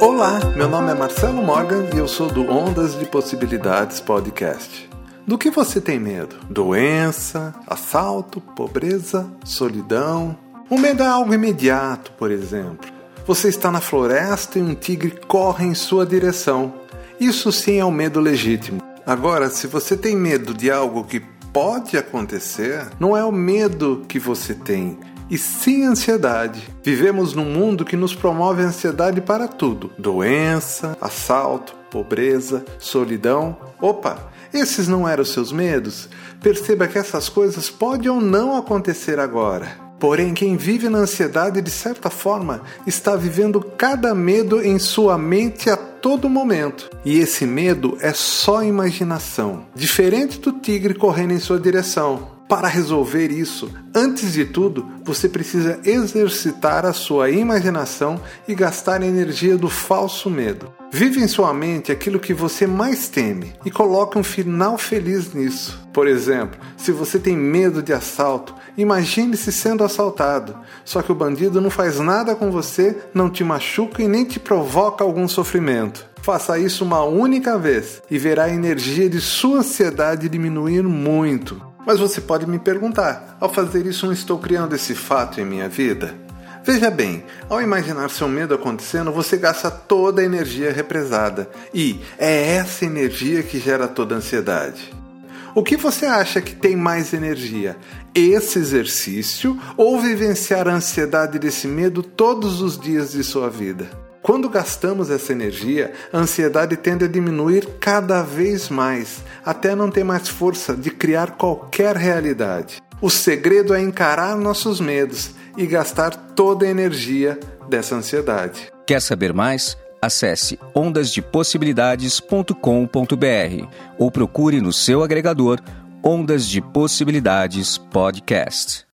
Olá, meu nome é Marcelo Morgan e eu sou do Ondas de Possibilidades Podcast. Do que você tem medo? Doença, assalto, pobreza, solidão? O medo é algo imediato, por exemplo. Você está na floresta e um tigre corre em sua direção. Isso sim é um medo legítimo. Agora, se você tem medo de algo que pode acontecer, não é o medo que você tem, e sim ansiedade. Vivemos num mundo que nos promove ansiedade para tudo: doença, assalto, pobreza, solidão. Opa, esses não eram seus medos? Perceba que essas coisas podem ou não acontecer agora. Porém, quem vive na ansiedade, de certa forma, está vivendo cada medo em sua mente a todo momento. E esse medo é só imaginação, diferente do tigre correndo em sua direção. Para resolver isso, antes de tudo, você precisa exercitar a sua imaginação e gastar a energia do falso medo. Vive em sua mente aquilo que você mais teme e coloque um final feliz nisso. Por exemplo, se você tem medo de assalto, imagine-se sendo assaltado. Só que o bandido não faz nada com você, não te machuca e nem te provoca algum sofrimento. Faça isso uma única vez e verá a energia de sua ansiedade diminuir muito. Mas você pode me perguntar: ao fazer isso, não estou criando esse fato em minha vida? Veja bem, ao imaginar seu medo acontecendo, você gasta toda a energia represada e é essa energia que gera toda a ansiedade. O que você acha que tem mais energia? Esse exercício ou vivenciar a ansiedade desse medo todos os dias de sua vida? Quando gastamos essa energia, a ansiedade tende a diminuir cada vez mais, até não ter mais força de criar qualquer realidade. O segredo é encarar nossos medos e gastar toda a energia dessa ansiedade. Quer saber mais? Acesse ondasdepossibilidades.com.br ou procure no seu agregador Ondas de Possibilidades Podcast.